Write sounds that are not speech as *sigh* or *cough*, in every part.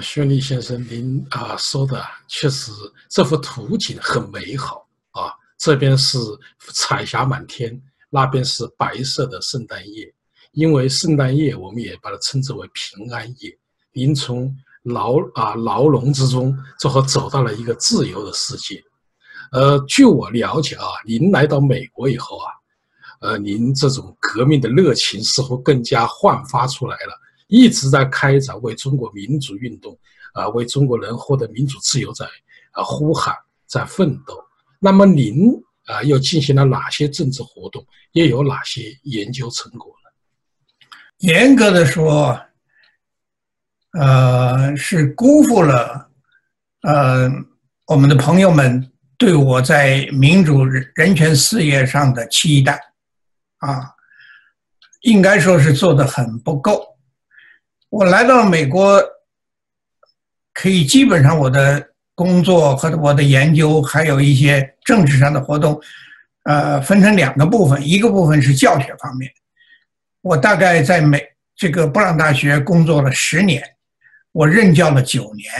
薛立先生，您啊说的确实，这幅图景很美好啊。这边是彩霞满天，那边是白色的圣诞夜。因为圣诞夜，我们也把它称之为平安夜。您从牢啊牢笼之中，最后走到了一个自由的世界。呃，据我了解啊，您来到美国以后啊，呃，您这种革命的热情似乎更加焕发出来了。一直在开展为中国民主运动，啊，为中国人获得民主自由在啊呼喊，在奋斗。那么您啊又进行了哪些政治活动？又有哪些研究成果呢？严格的说，呃，是辜负了呃我们的朋友们对我在民主人权事业上的期待，啊，应该说是做的很不够。我来到美国，可以基本上我的工作和我的研究，还有一些政治上的活动，呃，分成两个部分。一个部分是教学方面，我大概在美这个布朗大学工作了十年，我任教了九年，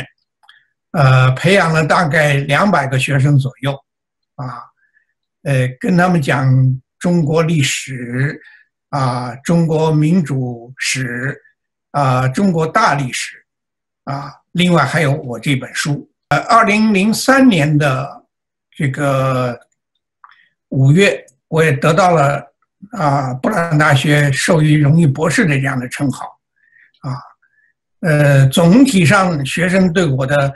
呃，培养了大概两百个学生左右，啊，呃，跟他们讲中国历史，啊，中国民主史。啊，中国大历史，啊，另外还有我这本书。呃，二零零三年的这个五月，我也得到了啊布朗大学授予荣誉博士的这样的称号。啊，呃，总体上学生对我的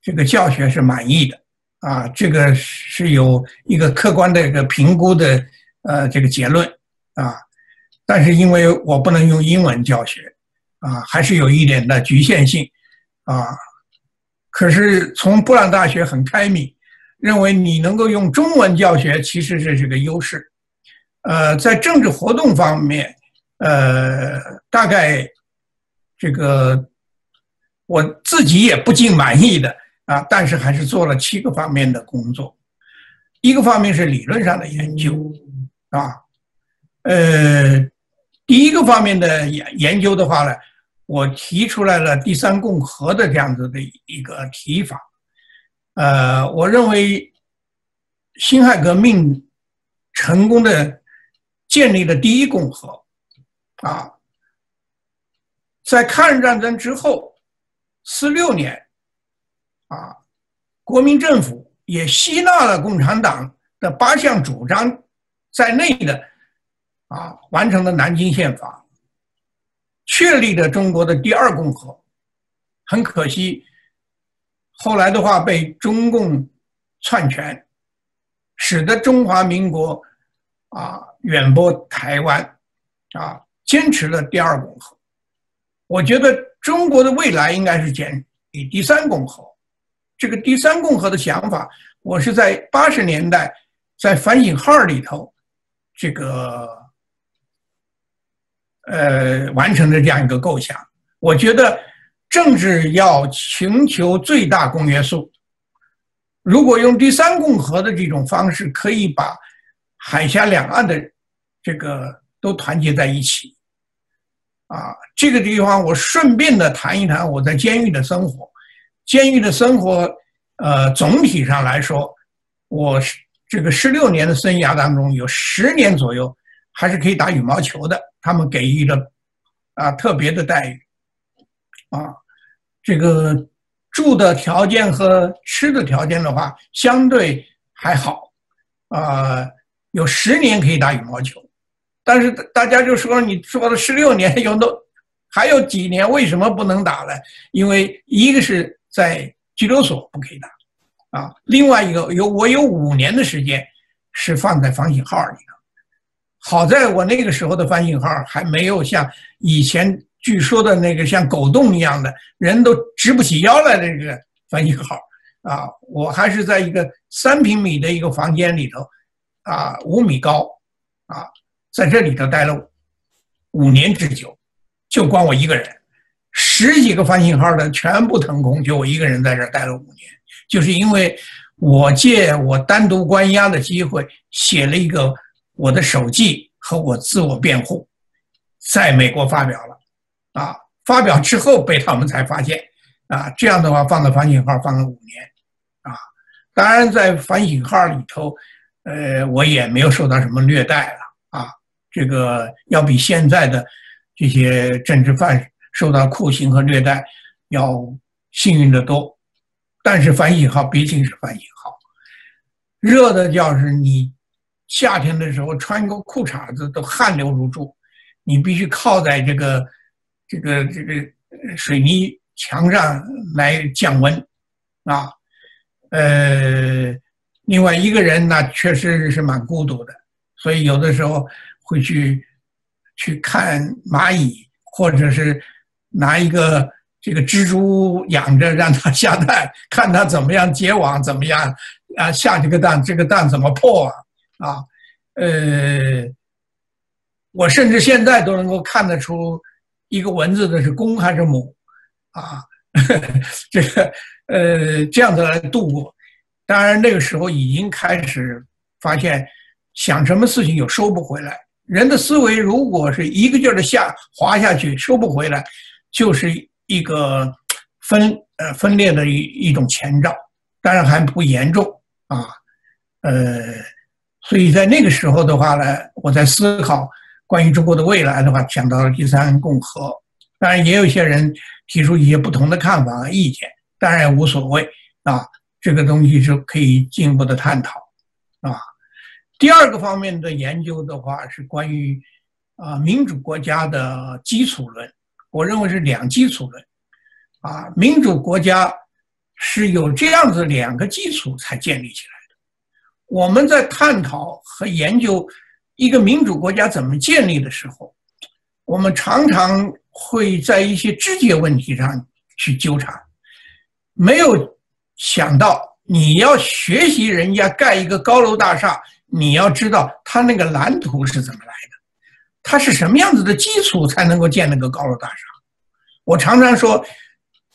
这个教学是满意的。啊，这个是有一个客观的一个评估的呃这个结论。啊，但是因为我不能用英文教学。啊，还是有一点的局限性，啊，可是从布朗大学很开明，认为你能够用中文教学，其实是这个优势。呃，在政治活动方面，呃，大概这个我自己也不尽满意的啊，但是还是做了七个方面的工作。一个方面是理论上的研究，啊，呃。第一个方面的研研究的话呢，我提出来了第三共和的这样子的一个提法，呃，我认为辛亥革命成功的建立了第一共和，啊，在抗日战争之后四六年，啊，国民政府也吸纳了共产党的八项主张在内的。啊，完成了南京宪法，确立了中国的第二共和。很可惜，后来的话被中共篡权，使得中华民国啊远播台湾，啊坚持了第二共和。我觉得中国的未来应该是建立第三共和。这个第三共和的想法，我是在八十年代在反省号里头这个。呃，完成的这样一个构想，我觉得政治要寻求最大公约数。如果用第三共和的这种方式，可以把海峡两岸的这个都团结在一起。啊，这个地方我顺便的谈一谈我在监狱的生活。监狱的生活，呃，总体上来说，我这个十六年的生涯当中，有十年左右还是可以打羽毛球的。他们给予了啊特别的待遇，啊，这个住的条件和吃的条件的话，相对还好，啊，有十年可以打羽毛球，但是大家就说你说了十六年，有都还有几年为什么不能打呢？因为一个是在拘留所不可以打，啊，另外一个有我有五年的时间是放在防醒号里的。好在我那个时候的翻译号还没有像以前据说的那个像狗洞一样的人都直不起腰来的这个翻译号啊，我还是在一个三平米的一个房间里头，啊，五米高，啊，在这里头待了五年之久，就光我一个人，十几个翻译号的全部腾空，就我一个人在这儿待了五年，就是因为我借我单独关押的机会写了一个。我的手记和我自我辩护，在美国发表了，啊，发表之后被他们才发现，啊，这样的话放到反省号放了五年，啊，当然在反省号里头，呃，我也没有受到什么虐待了。啊，这个要比现在的这些政治犯受到酷刑和虐待要幸运的多，但是反省号毕竟是反省号，热的要是你夏天的时候穿个裤衩子都汗流如注，你必须靠在这个这个这个水泥。墙上来降温，啊，呃，另外一个人呢，确实是蛮孤独的，所以有的时候会去去看蚂蚁，或者是拿一个这个蜘蛛养着，让它下蛋，看它怎么样结网，怎么样啊下这个蛋，这个蛋怎么破啊？啊，呃，我甚至现在都能够看得出一个蚊子的是公还是母。啊，*laughs* 这个呃，这样子来度过。当然，那个时候已经开始发现，想什么事情又收不回来。人的思维如果是一个劲儿的下滑下去，收不回来，就是一个分呃分裂的一一种前兆。当然还不严重啊，呃，所以在那个时候的话呢，我在思考关于中国的未来的话，想到了第三共和。当然，也有些人提出一些不同的看法和意见，当然无所谓啊。这个东西是可以进一步的探讨啊。第二个方面的研究的话，是关于啊民主国家的基础论。我认为是两基础论啊。民主国家是有这样子两个基础才建立起来。我们在探讨和研究一个民主国家怎么建立的时候，我们常常。会在一些直接问题上去纠缠，没有想到你要学习人家盖一个高楼大厦，你要知道他那个蓝图是怎么来的，他是什么样子的基础才能够建那个高楼大厦。我常常说，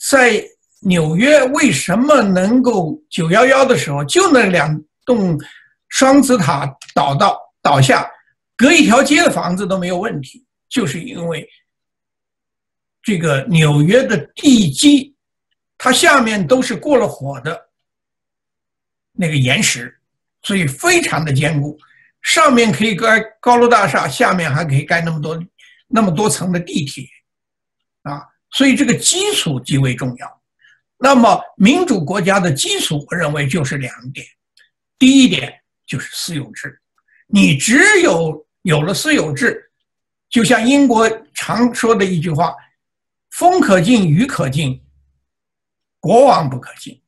在纽约为什么能够九幺幺的时候就那两栋双子塔倒到倒下，隔一条街的房子都没有问题，就是因为。这个纽约的地基，它下面都是过了火的那个岩石，所以非常的坚固。上面可以盖高楼大厦，下面还可以盖那么多那么多层的地铁，啊，所以这个基础极为重要。那么民主国家的基础，我认为就是两点：第一点就是私有制，你只有有了私有制，就像英国常说的一句话。风可进，雨可进，国王不可进，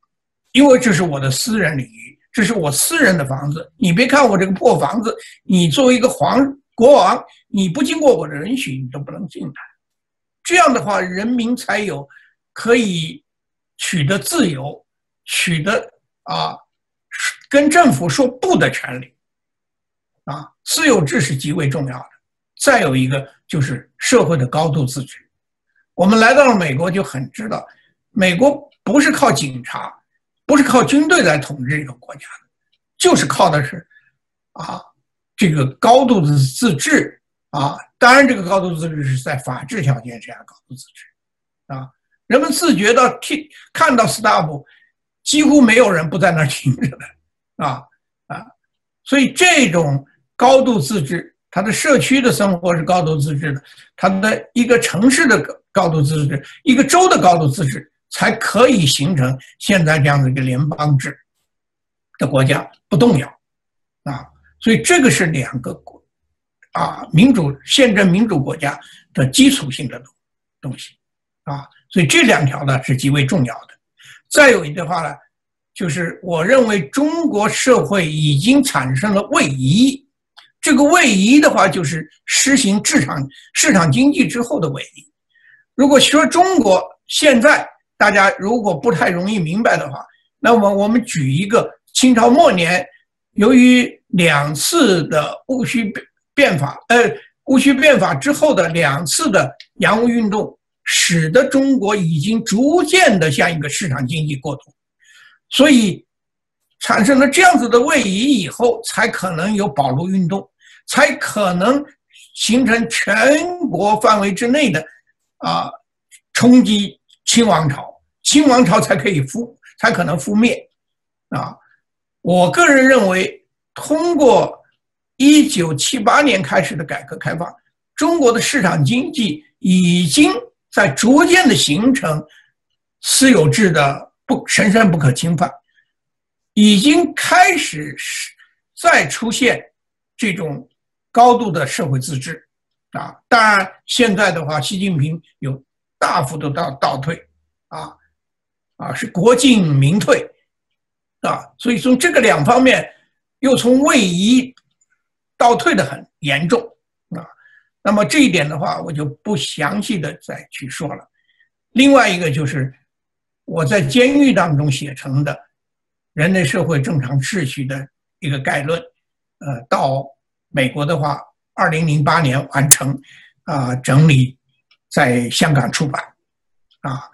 因为这是我的私人领域，这是我私人的房子。你别看我这个破房子，你作为一个皇国王，你不经过我的允许，你都不能进来。这样的话，人民才有可以取得自由、取得啊跟政府说不的权利。啊，私有制是极为重要的。再有一个就是社会的高度自治。我们来到了美国，就很知道，美国不是靠警察，不是靠军队来统治一个国家的，就是靠的是，啊，这个高度的自治啊。当然，这个高度自治是在法治条件之下高度自治，啊，人们自觉到听看到 stop，几乎没有人不在那儿停着的，啊啊，所以这种高度自治。它的社区的生活是高度自治的，它的一个城市的高高度自治，一个州的高度自治，才可以形成现在这样的一个联邦制的国家不动摇啊。所以这个是两个国啊民主宪政民主国家的基础性的东东西啊。所以这两条呢是极为重要的。再有一句话呢，就是我认为中国社会已经产生了位移。这个位移的话，就是实行市场市场经济之后的位移。如果说中国现在大家如果不太容易明白的话，那么我们举一个清朝末年，由于两次的戊戌变法，呃，戊戌变法之后的两次的洋务运动，使得中国已经逐渐的向一个市场经济过渡，所以产生了这样子的位移以后，才可能有保路运动。才可能形成全国范围之内的啊冲击清王朝，清王朝才可以覆，才可能覆灭，啊，我个人认为，通过一九七八年开始的改革开放，中国的市场经济已经在逐渐的形成私有制的不神圣不可侵犯，已经开始是再出现这种高度的社会自治。啊，当然，现在的话，习近平有大幅度倒倒退，啊，啊是国进民退，啊，所以从这个两方面，又从位移倒退的很严重，啊，那么这一点的话，我就不详细的再去说了。另外一个就是我在监狱当中写成的《人类社会正常秩序》的一个概论，呃，到美国的话。二零零八年完成，啊，整理，在香港出版，啊，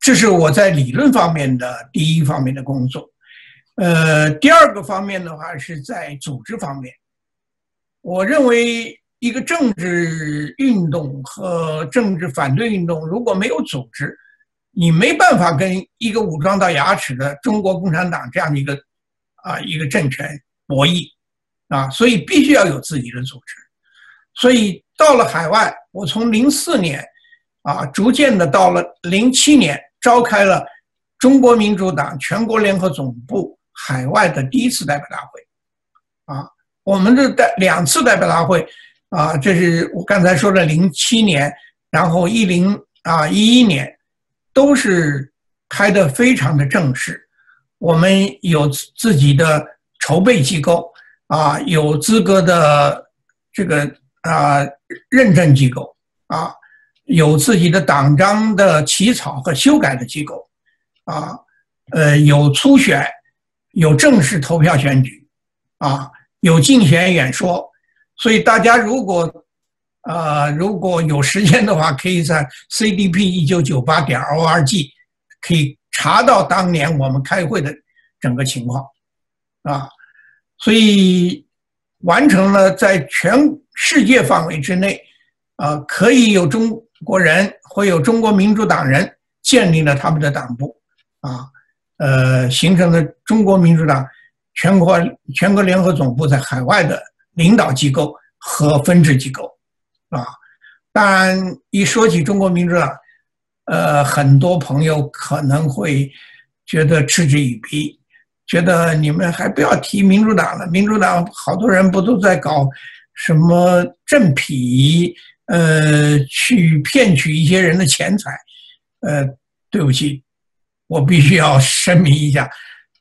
这是我在理论方面的第一方面的工作，呃，第二个方面的话是在组织方面，我认为一个政治运动和政治反对运动如果没有组织，你没办法跟一个武装到牙齿的中国共产党这样的一个啊一个政权博弈，啊，所以必须要有自己的组织。所以到了海外，我从零四年，啊，逐渐的到了零七年，召开了中国民主党全国联合总部海外的第一次代表大会，啊，我们的代两次代表大会，啊，这是我刚才说的零七年，然后一零啊一一年，都是开的非常的正式，我们有自己的筹备机构，啊，有资格的这个。啊，认证机构啊，有自己的党章的起草和修改的机构啊，呃，有初选，有正式投票选举啊，有竞选演说，所以大家如果啊如果有时间的话，可以在 CDP 一九九八点 org 可以查到当年我们开会的整个情况啊，所以完成了在全。世界范围之内，啊，可以有中国人，会有中国民主党人建立了他们的党部，啊，呃，形成了中国民主党全国全国联合总部在海外的领导机构和分支机构，啊，当然一说起中国民主党，呃，很多朋友可能会觉得嗤之以鼻，觉得你们还不要提民主党了，民主党好多人不都在搞。什么政痞，呃，去骗取一些人的钱财，呃，对不起，我必须要声明一下，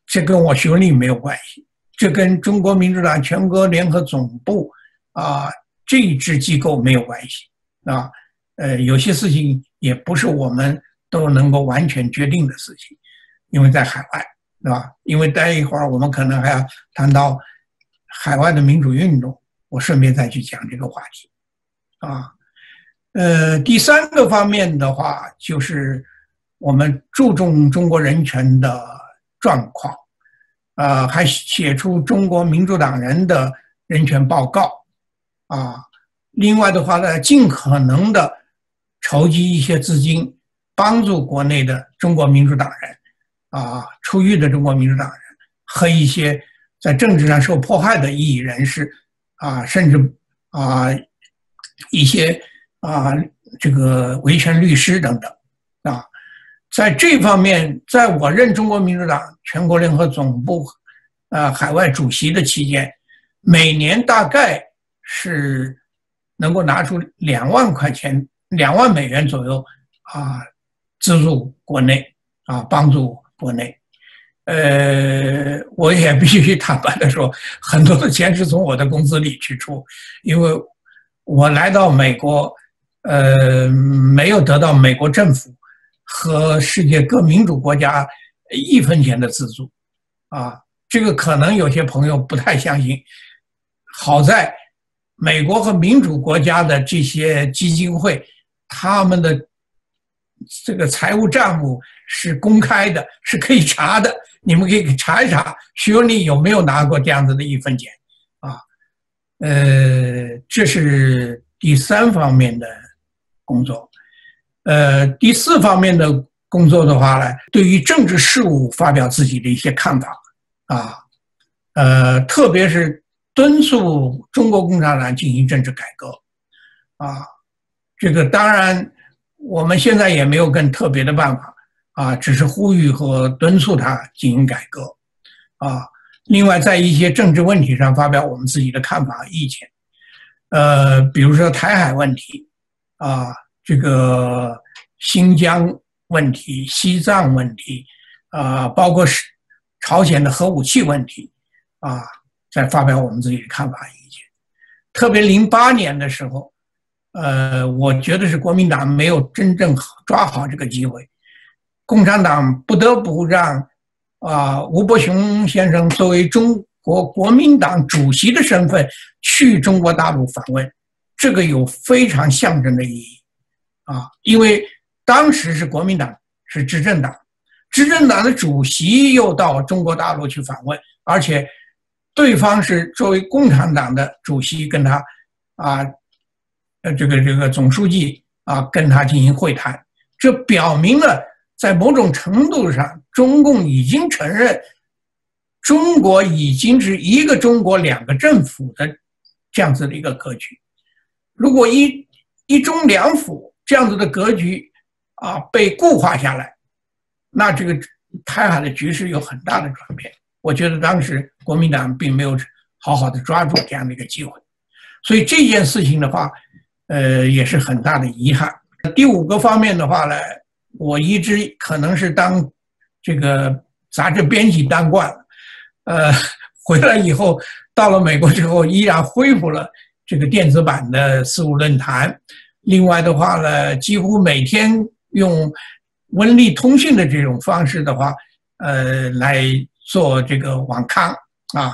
这跟我学历没有关系，这跟中国民主党全国联合总部啊这一支机构没有关系啊，呃，有些事情也不是我们都能够完全决定的事情，因为在海外，对吧？因为待一会儿我们可能还要谈到海外的民主运动。我顺便再去讲这个话题，啊，呃，第三个方面的话，就是我们注重中国人权的状况，啊，还写出中国民主党人的人权报告，啊，另外的话呢，尽可能的筹集一些资金，帮助国内的中国民主党人，啊，出狱的中国民主党人和一些在政治上受迫害的异议人士。啊，甚至啊，一些啊，这个维权律师等等啊，在这方面，在我任中国民主党全国联合总部啊海外主席的期间，每年大概是能够拿出两万块钱、两万美元左右啊，资助国内啊，帮助国内。呃，我也必须坦白的说，很多的钱是从我的工资里去出，因为我来到美国，呃，没有得到美国政府和世界各民主国家一分钱的资助，啊，这个可能有些朋友不太相信。好在美国和民主国家的这些基金会，他们的这个财务账目是公开的，是可以查的。你们可以查一查徐文丽有没有拿过这样子的一分钱，啊，呃，这是第三方面的工作，呃，第四方面的工作的话呢，对于政治事务发表自己的一些看法啊，呃，特别是敦促中国共产党进行政治改革。啊，这个当然我们现在也没有更特别的办法。啊，只是呼吁和敦促他进行改革。啊。另外，在一些政治问题上发表我们自己的看法和意见，呃，比如说台海问题。啊，这个新疆问题、西藏问题。啊，包括是朝鲜的核武器问题。啊，在发表我们自己的看法意见。特别零八年的时候，呃，我觉得是国民党没有真正好抓好这个机会，共产党不得不让。啊，吴伯雄先生作为中国国民党主席的身份去中国大陆访问，这个有非常象征的意义啊！因为当时是国民党是执政党，执政党的主席又到中国大陆去访问，而且对方是作为共产党的主席跟他啊，呃，这个这个总书记啊跟他进行会谈，这表明了。在某种程度上，中共已经承认中国已经是一个中国两个政府的这样子的一个格局。如果一一中两府这样子的格局啊被固化下来，那这个台海的局势有很大的转变。我觉得当时国民党并没有好好的抓住这样的一个机会，所以这件事情的话，呃，也是很大的遗憾。第五个方面的话呢？我一直可能是当这个杂志编辑当惯了，呃，回来以后到了美国之后，依然恢复了这个电子版的事务论坛。另外的话呢，几乎每天用文力通讯的这种方式的话，呃，来做这个网刊啊。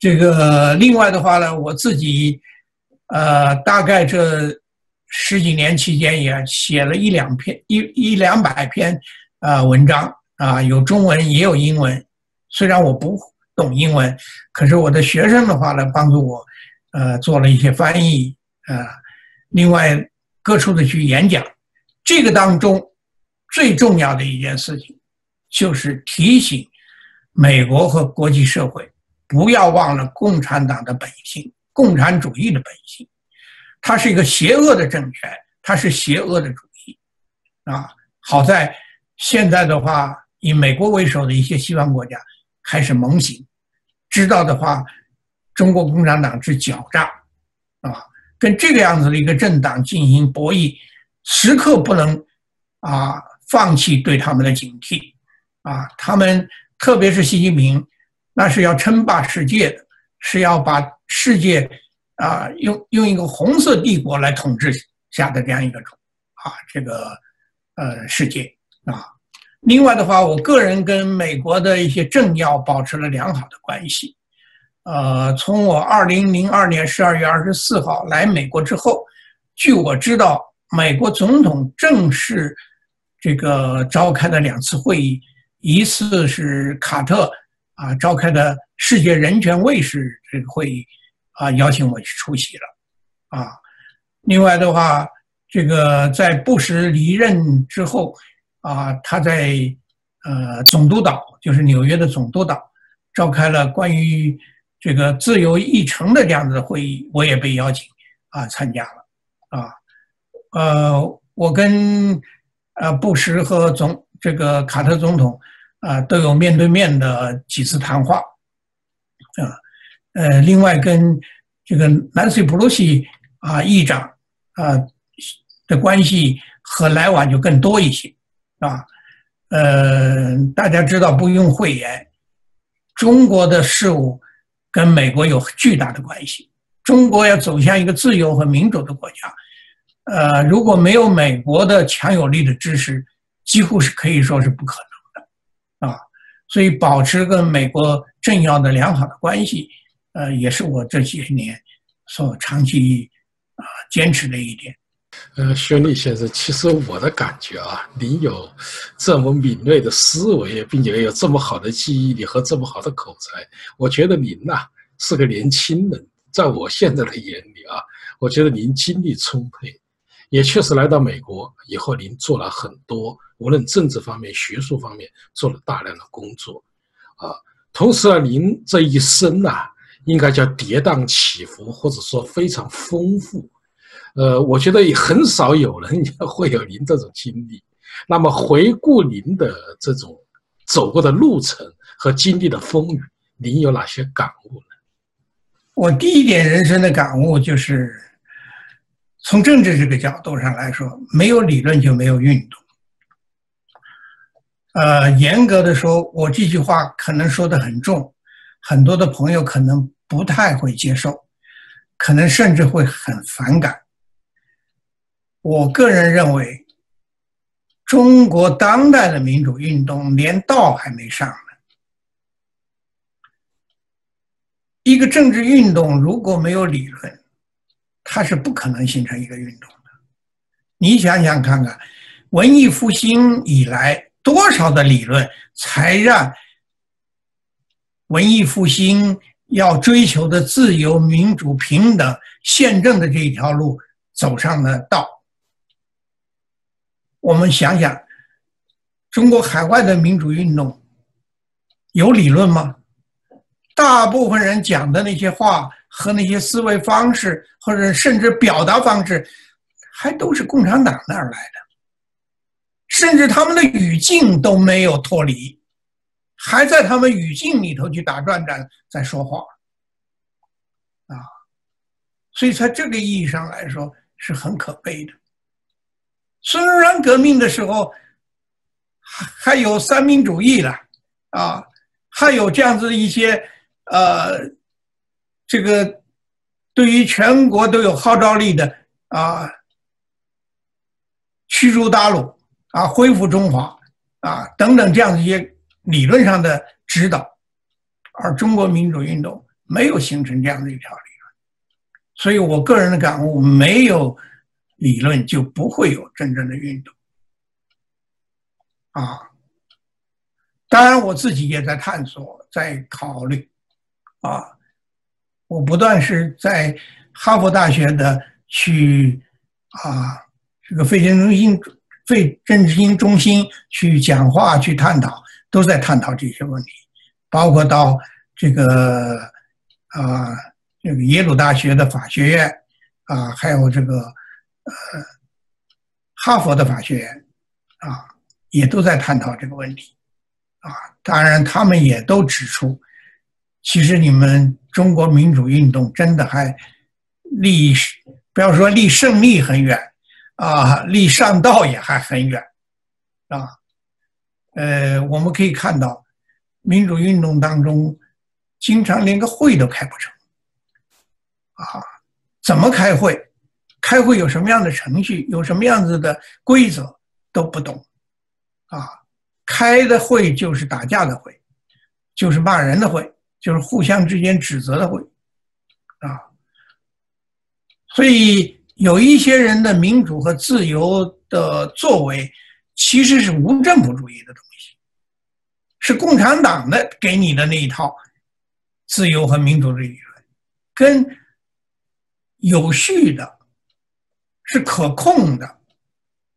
这个另外的话呢，我自己呃，大概这。十几年期间也写了一两篇一一两百篇啊文章啊，有中文也有英文。虽然我不懂英文，可是我的学生的话呢，帮助我呃做了一些翻译啊。另外各处的去演讲，这个当中最重要的一件事情，就是提醒美国和国际社会不要忘了共产党的本性，共产主义的本性。它是一个邪恶的政权，它是邪恶的主义，啊，好在现在的话，以美国为首的一些西方国家开始猛醒，知道的话，中国共产党之狡诈，啊，跟这个样子的一个政党进行博弈，时刻不能啊放弃对他们的警惕，啊，他们特别是习近平，那是要称霸世界的，是要把世界。啊，用用一个红色帝国来统治下的这样一个种啊，这个呃世界啊。另外的话，我个人跟美国的一些政要保持了良好的关系。呃，从我二零零二年十二月二十四号来美国之后，据我知道，美国总统正式这个召开的两次会议，一次是卡特啊召开的世界人权卫士这个会议。啊，邀请我去出席了，啊，另外的话，这个在布什离任之后，啊，他在呃总督岛，就是纽约的总督岛，召开了关于这个自由议程的这样子的会议，我也被邀请啊参加了，啊，呃，我跟呃布什和总这个卡特总统啊都有面对面的几次谈话，啊。呃，另外跟这个南斯普鲁西啊议长啊的关系和来往就更多一些，啊，呃，大家知道不用讳言，中国的事物跟美国有巨大的关系。中国要走向一个自由和民主的国家，呃，如果没有美国的强有力的支持，几乎是可以说是不可能，所以保持跟美国政要的良好的关系。呃，也是我这些年所长期啊坚持的一点。呃，薛立先生，其实我的感觉啊，您有这么敏锐的思维，并且有这么好的记忆力和这么好的口才，我觉得您呐是个年轻人。在我现在的眼里啊，我觉得您精力充沛，也确实来到美国以后，您做了很多，无论政治方面、学术方面，做了大量的工作，啊，同时呢，您这一生呐，应该叫跌宕起伏，或者说非常丰富，呃，我觉得也很少有人 *laughs* 会有您这种经历。那么回顾您的这种走过的路程和经历的风雨，您有哪些感悟呢？我第一点人生的感悟就是。从政治这个角度上来说，没有理论就没有运动。呃，严格的说，我这句话可能说的很重，很多的朋友可能不太会接受，可能甚至会很反感。我个人认为，中国当代的民主运动连道还没上呢。一个政治运动如果没有理论，它是不可能形成一个运动的。你想想看看，文艺复兴以来多少的理论，才让文艺复兴要追求的自由、民主、平等、宪政的这一条路走上了道。我们想想，中国海外的民主运动有理论吗？大部分人讲的那些话。和那些思维方式，或者甚至表达方式，还都是共产党那儿来的，甚至他们的语境都没有脱离，还在他们语境里头去打转转，在说话，啊，所以在这个意义上来说是很可悲的。孙中山革命的时候还还有三民主义了，啊，还有这样子的一些呃。这个对于全国都有号召力的啊，驱逐鞑虏啊，恢复中华啊等等这样的一些理论上的指导，而中国民主运动没有形成这样的一条理论，所以我个人的感悟，没有理论就不会有真正的运动啊。当然，我自己也在探索，在考虑啊。我不断是在哈佛大学的去啊，这个肺政中心、肺政治中心去讲话、去探讨，都在探讨这些问题，包括到这个啊，这个耶鲁大学的法学院啊，还有这个呃哈佛的法学院啊，也都在探讨这个问题啊。当然，他们也都指出，其实你们。中国民主运动真的还离不要说离胜利很远啊，离上道也还很远啊。呃，我们可以看到，民主运动当中经常连个会都开不成啊。怎么开会？开会有什么样的程序？有什么样子的规则都不懂啊。开的会就是打架的会，就是骂人的会。就是互相之间指责的会，啊，所以有一些人的民主和自由的作为，其实是无政府主义的东西，是共产党的给你的那一套自由和民主的理论，跟有序的、是可控的、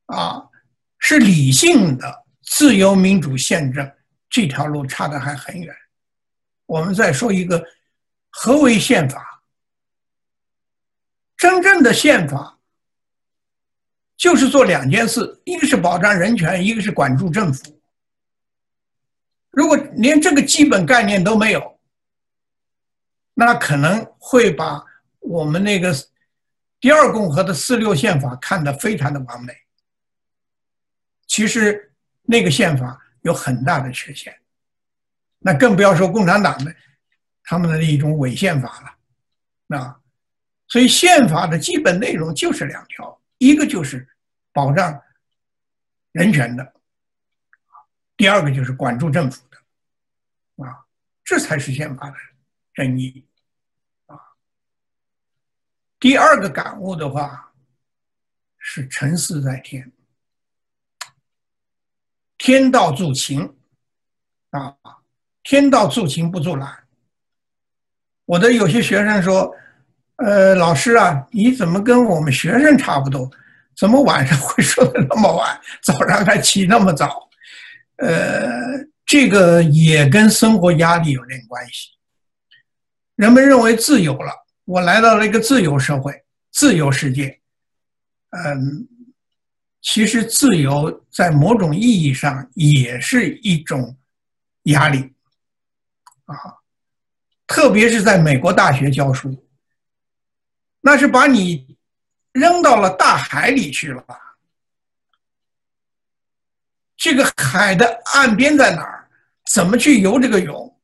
啊，是理性的自由民主宪政这条路差的还很远。我们再说一个，何为宪法？真正的宪法就是做两件事：一个是保障人权，一个是管住政府。如果连这个基本概念都没有，那可能会把我们那个第二共和的四六宪法看得非常的完美。其实那个宪法有很大的缺陷。那更不要说共产党的他们的一种伪宪法了，啊，所以宪法的基本内容就是两条，一个就是保障人权的，第二个就是管住政府的，啊，这才是宪法的真义，啊，第二个感悟的话是沉思在天，天道助勤，啊。天道助勤不助懒。我的有些学生说：“呃，老师啊，你怎么跟我们学生差不多？怎么晚上会睡得那么晚，*laughs* 早上还起那么早？呃，这个也跟生活压力有点关系。人们认为自由了，我来到了一个自由社会、自由世界。嗯，其实自由在某种意义上也是一种压力啊，特别是在美国大学教书，那是把你扔到了大海里去了。这个海的岸边在哪儿？怎么去游这个泳？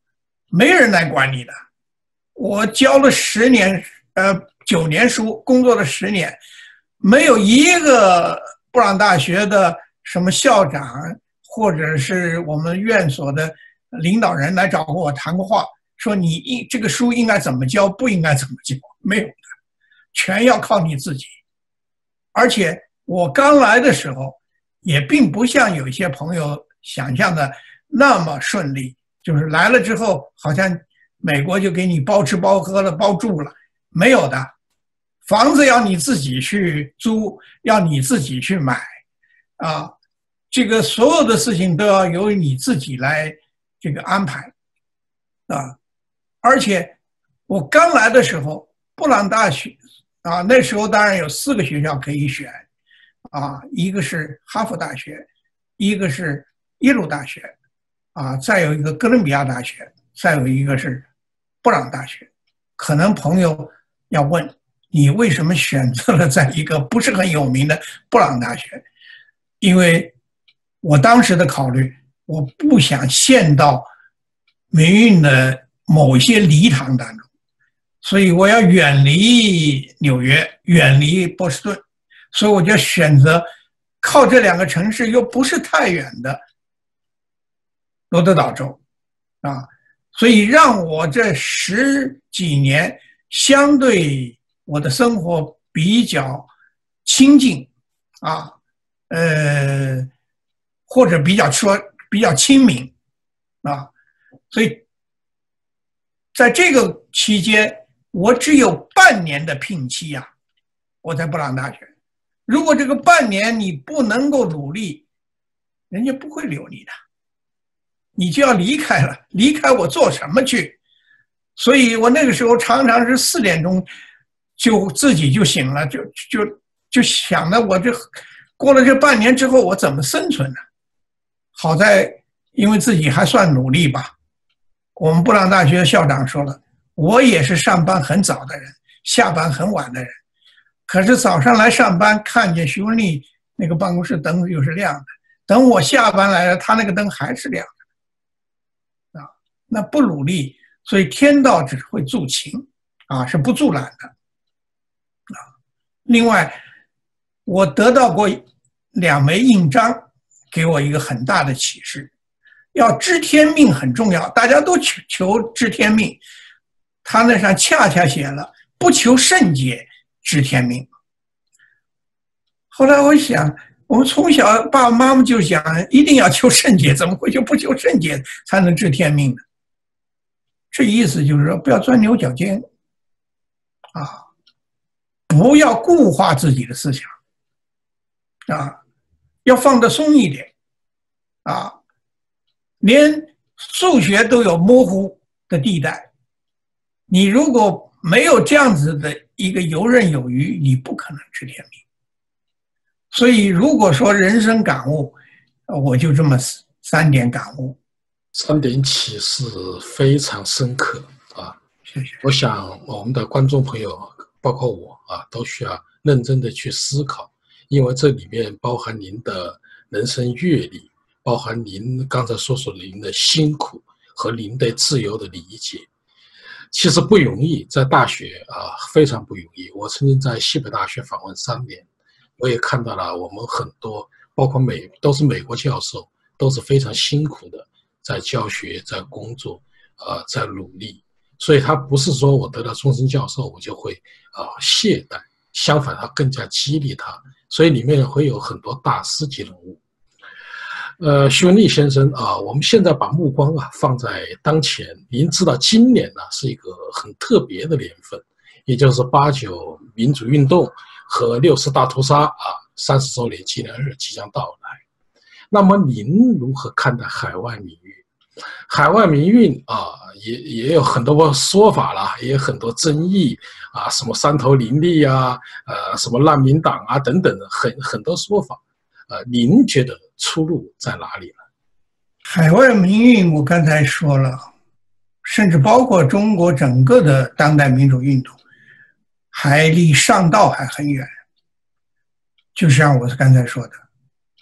没人来管你的。我教了十年，呃，九年书，工作了十年，没有一个布朗大学的什么校长或者是我们院所的领导人来找过我谈过话，说你应这个书应该怎么教，不应该怎么教，没有的，全要靠你自己。而且我刚来的时候，也并不像有一些朋友想象的那么顺利，就是来了之后好像。美国就给你包吃包喝了，包住了，没有的，房子要你自己去租，要你自己去买，啊，这个所有的事情都要由你自己来这个安排，啊，而且我刚来的时候，布朗大学啊，那时候当然有四个学校可以选，啊，一个是哈佛大学，一个是耶鲁大学，啊，再有一个哥伦比亚大学，再有一个是。布朗大学，可能朋友要问你为什么选择了在一个不是很有名的布朗大学？因为我当时的考虑，我不想陷到命运的某些礼堂当中，所以我要远离纽约，远离波士顿，所以我就选择靠这两个城市又不是太远的罗德岛州，啊。所以让我这十几年相对我的生活比较清静，啊，呃，或者比较说比较亲民，啊，所以在这个期间，我只有半年的聘期呀，我在布朗大学。如果这个半年你不能够努力，人家不会留你的。你就要离开了，离开我做什么去？所以我那个时候常常是四点钟就自己就醒了，就就就想着我这过了这半年之后我怎么生存呢？好在因为自己还算努力吧。我们布朗大学校长说了，我也是上班很早的人，下班很晚的人，可是早上来上班看见徐文丽那个办公室灯又是亮的，等我下班来了，他那个灯还是亮的。啊。那不努力，所以天道只会助勤，啊，是不助懒的，啊。另外，我得到过两枚印章，给我一个很大的启示：要知天命很重要。大家都求求知天命，他那上恰恰写了“不求甚解，知天命”。后来我想，我们从小爸爸妈妈就讲，一定要求甚解，怎么会就不求甚解才能知天命呢？这意思就是说，不要钻牛角尖，啊，不要固化自己的思想，啊，要放得松一点，啊，连数学都有模糊的地带，你如果没有这样子的一个游刃有余，你不可能知天命。所以，如果说人生感悟，我就这么三点感悟。三点启示非常深刻啊！谢谢。我想我们的观众朋友，包括我啊，都需要认真的去思考，因为这里面包含您的人生阅历，包含您刚才所说您的辛苦和您对自由的理解。其实不容易，在大学啊非常不容易。我曾经在西北大学访问三年，我也看到了我们很多，包括美都是美国教授，都是非常辛苦的。在教学，在工作，呃，在努力，所以他不是说我得到终身教授，我就会啊懈怠，相反，他更加激励他，所以里面会有很多大师级人物。呃，徐文丽先生啊，我们现在把目光啊放在当前，您知道今年呢是一个很特别的年份，也就是八九民主运动和六四大屠杀啊三十周年纪念日即将到来。那么您如何看待海外民？海外民运啊，也也有很多说法了，也有很多争议啊，什么三头林立啊，呃，什么难民党啊等等的，很很多说法。呃，您觉得出路在哪里呢？海外民运，我刚才说了，甚至包括中国整个的当代民主运动，还离上道还很远。就像我刚才说的，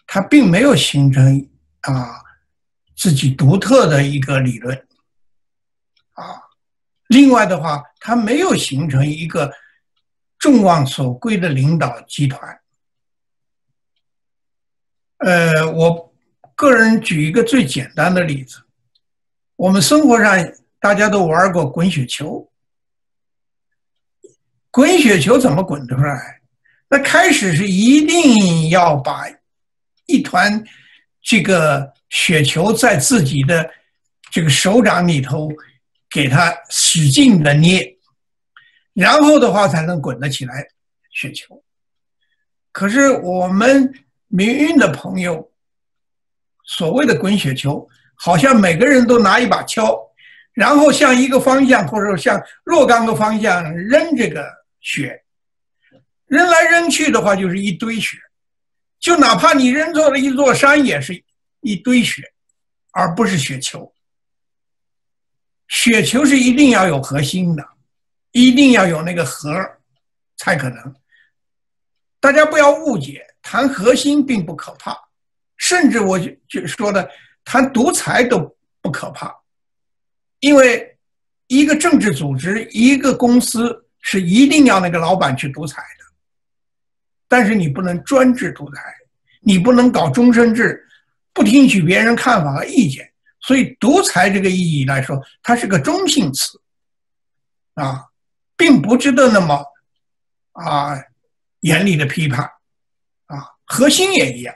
它并没有形成啊自己独特的一个理论啊。另外的话，它没有形成一个众望所归的领导集团。呃，我。个人举一个最简单的例子，我们生活上大家都玩过滚雪球。滚雪球怎么滚出来？那开始是一定要把一团这个雪球在自己的这个手掌里头给它使劲的捏，然后的话才能滚得起来雪球。可是我们民运的朋友。所谓的滚雪球，好像每个人都拿一把锹，然后向一个方向或者向若干个方向扔这个雪，扔来扔去的话就是一堆雪，就哪怕你扔错了一座山，也是一堆雪，而不是雪球。雪球是一定要有核心的，一定要有那个核才可能。大家不要误解，谈核心并不可怕。甚至我就就说的，谈独裁都不可怕，因为一个政治组织、一个公司是一定要那个老板去独裁的，但是你不能专制独裁，你不能搞终身制，不听取别人看法和意见。所以，独裁这个意义来说，它是个中性词，啊，并不值得那么啊严厉的批判，啊，核心也一样。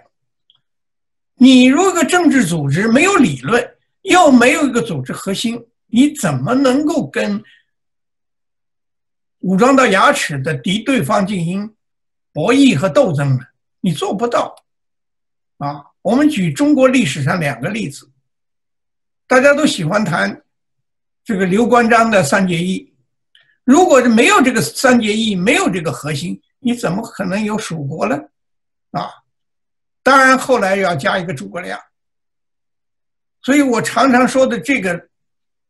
你如果政治组织没有理论，又没有一个组织核心，你怎么能够跟武装到牙齿的敌对方进行博弈和斗争呢？你做不到。啊，我们举中国历史上两个例子，大家都喜欢谈这个刘关张的三结义。如果是没有这个三结义，没有这个核心，你怎么可能有蜀国呢？啊？当然，后来要加一个诸葛亮，所以我常常说的这个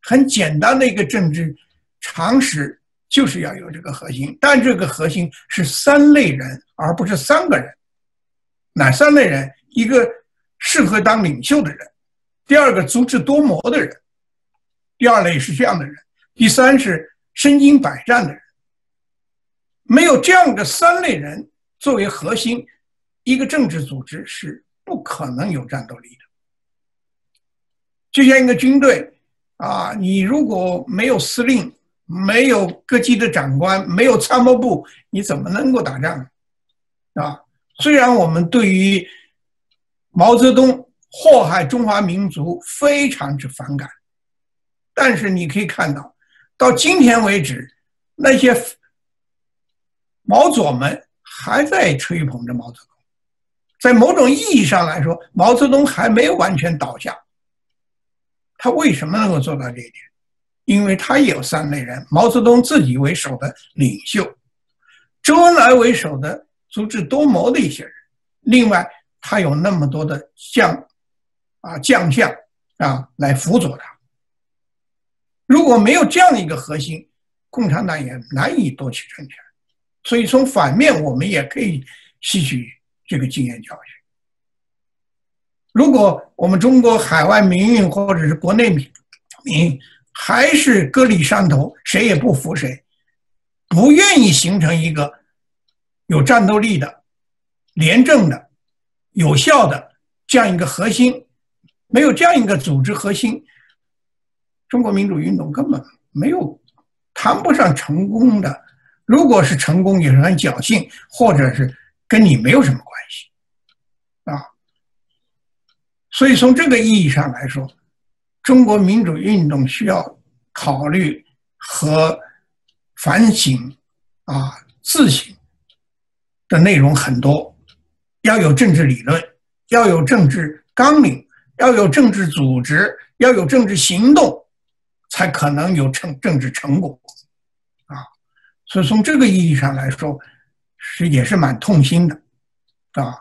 很简单的一个政治常识，就是要有这个核心。但这个核心是三类人，而不是三个人。哪三类人？一个适合当领袖的人，第二个足智多谋的人，第二类是这样的人，第三是身经百战的人。没有这样的三类人作为核心。一个政治组织是不可能有战斗力的，就像一个军队啊，你如果没有司令，没有各级的长官，没有参谋部，你怎么能够打仗啊？虽然我们对于毛泽东祸害中华民族非常之反感，但是你可以看到，到今天为止，那些毛左们还在吹捧着毛泽东。在某种意义上来说，毛泽东还没有完全倒下。他为什么能够做到这一点？因为他有三类人：毛泽东自己为首的领袖，周恩来为首的足智多谋的一些人，另外他有那么多的将啊将相啊来辅佐他。如果没有这样的一个核心，共产党也难以夺取政权。所以从反面，我们也可以吸取。这个经验教训，如果我们中国海外民运或者是国内民民还是各立山头，谁也不服谁，不愿意形成一个有战斗力的、廉政的、有效的这样一个核心，没有这样一个组织核心，中国民主运动根本没有谈不上成功的。如果是成功，也是很侥幸，或者是跟你没有什么关系。啊，所以从这个意义上来说，中国民主运动需要考虑和反省啊、自省的内容很多要有政治理论，要有政治纲领，要有政治组织，要有政治行动，才可能有成政治成果啊。所以从这个意义上来说，是也是蛮痛心的啊。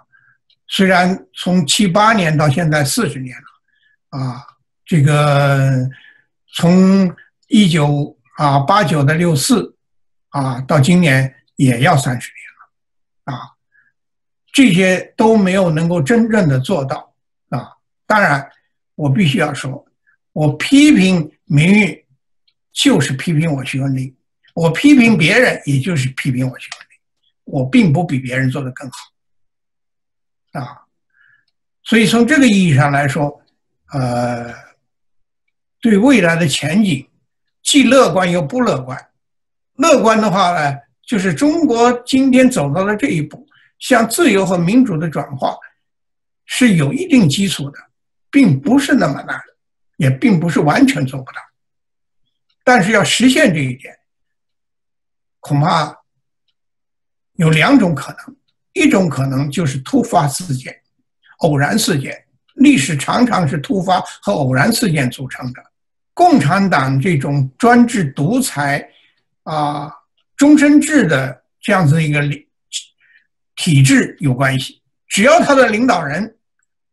虽然从七八年到现在四十年了啊，这个从一九啊八九的六四啊到今年也要三十年了。啊，这些都没有能够真正的做到啊！当然，我必须要说，我批评名誉，就是批评我徐文丽；我批评别人，也就是批评我徐文丽。我并不比别人做的更好啊！所以从这个意义上来说，呃，对未来的前景，既乐观又不乐观。乐观的话呢？就是中国今天走到了这一步，向自由和民主的转化是有一定基础的，并不是那么难，也并不是完全做不到。但是要实现这一点，恐怕有两种可能：一种可能就是突发事件、偶然事件。历史常常是突发和偶然事件组成的。共产党这种专制独裁啊。终身制的这样子一个理体制有关系，只要他的领导人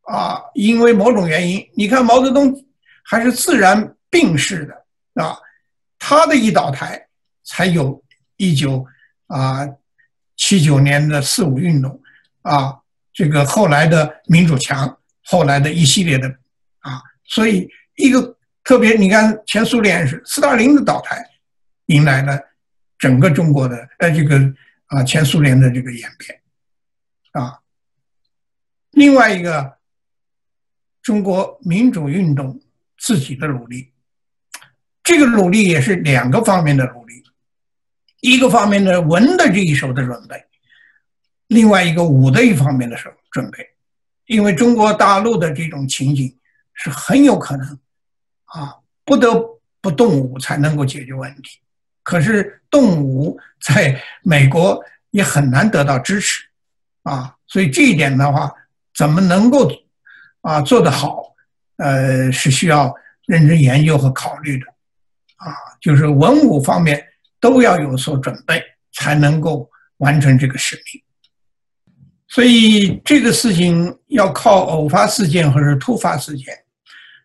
啊，因为某种原因，你看毛泽东还是自然病逝的啊，他的一倒台，才有一九啊七九年的四五运动啊，这个后来的民主墙，后来的一系列的啊，所以一个特别，你看前苏联是斯大林的倒台，迎来了。整个中国的呃这个啊前苏联的这个演变啊，另外一个中国民主运动自己的努力，这个努力也是两个方面的努力，一个方面的文的这一手的准备，另外一个武的一方面的手准备，因为中国大陆的这种情景是很有可能啊不得不动武才能够解决问题。可是动武在美国也很难得到支持，啊，所以这一点的话，怎么能够啊做得好？呃，是需要认真研究和考虑的，啊，就是文武方面都要有所准备，才能够完成这个使命。所以这个事情要靠偶发事件或者突发事件。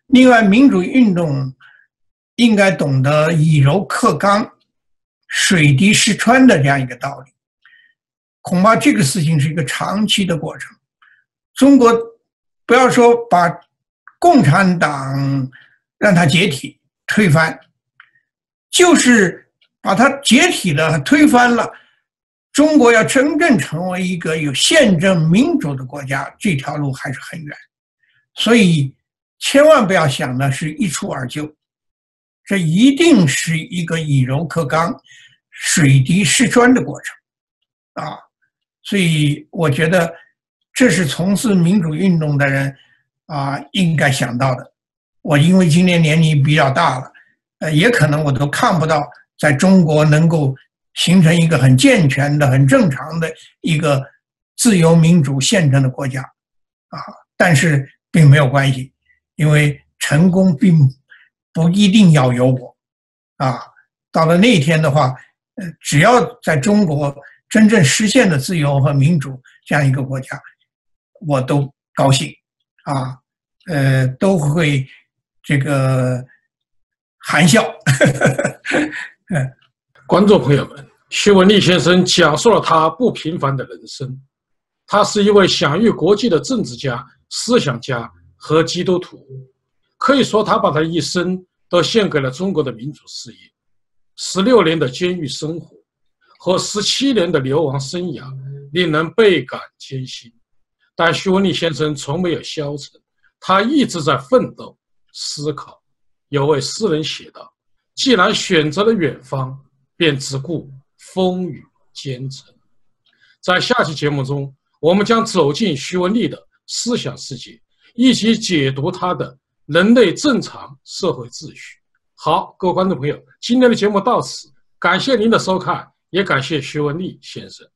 另外，民主运动应该懂得以柔克刚。水滴石穿的这样一个道理，恐怕这个事情是一个长期的过程。中国不要说把共产党让它解体推翻，就是把它解体了推翻了，中国要真正成为一个有宪政民主的国家，这条路还是很远。所以千万不要想的是一蹴而就。这一定是一个以柔克刚、水滴石穿的过程，啊，所以我觉得这是从事民主运动的人啊应该想到的。我因为今年年龄比较大了，呃，也可能我都看不到在中国能够形成一个很健全的、很正常的一个自由民主宪政的国家，啊，但是并没有关系，因为成功并。不一定要有我，啊，到了那天的话，呃，只要在中国真正实现的自由和民主这样一个国家，我都高兴，啊，呃，都会这个含笑。*laughs* 观众朋友们，徐文丽先生讲述了他不平凡的人生，他是一位享誉国际的政治家、思想家和基督徒。可以说，他把他一生都献给了中国的民主事业。十六年的监狱生活和十七年的流亡生涯，令人倍感艰辛。但徐文丽先生从没有消沉，他一直在奋斗、思考。有位诗人写道：“既然选择了远方，便只顾风雨兼程。”在下期节目中，我们将走进徐文丽的思想世界，一起解读他的。人类正常社会秩序。好，各位观众朋友，今天的节目到此，感谢您的收看，也感谢徐文丽先生。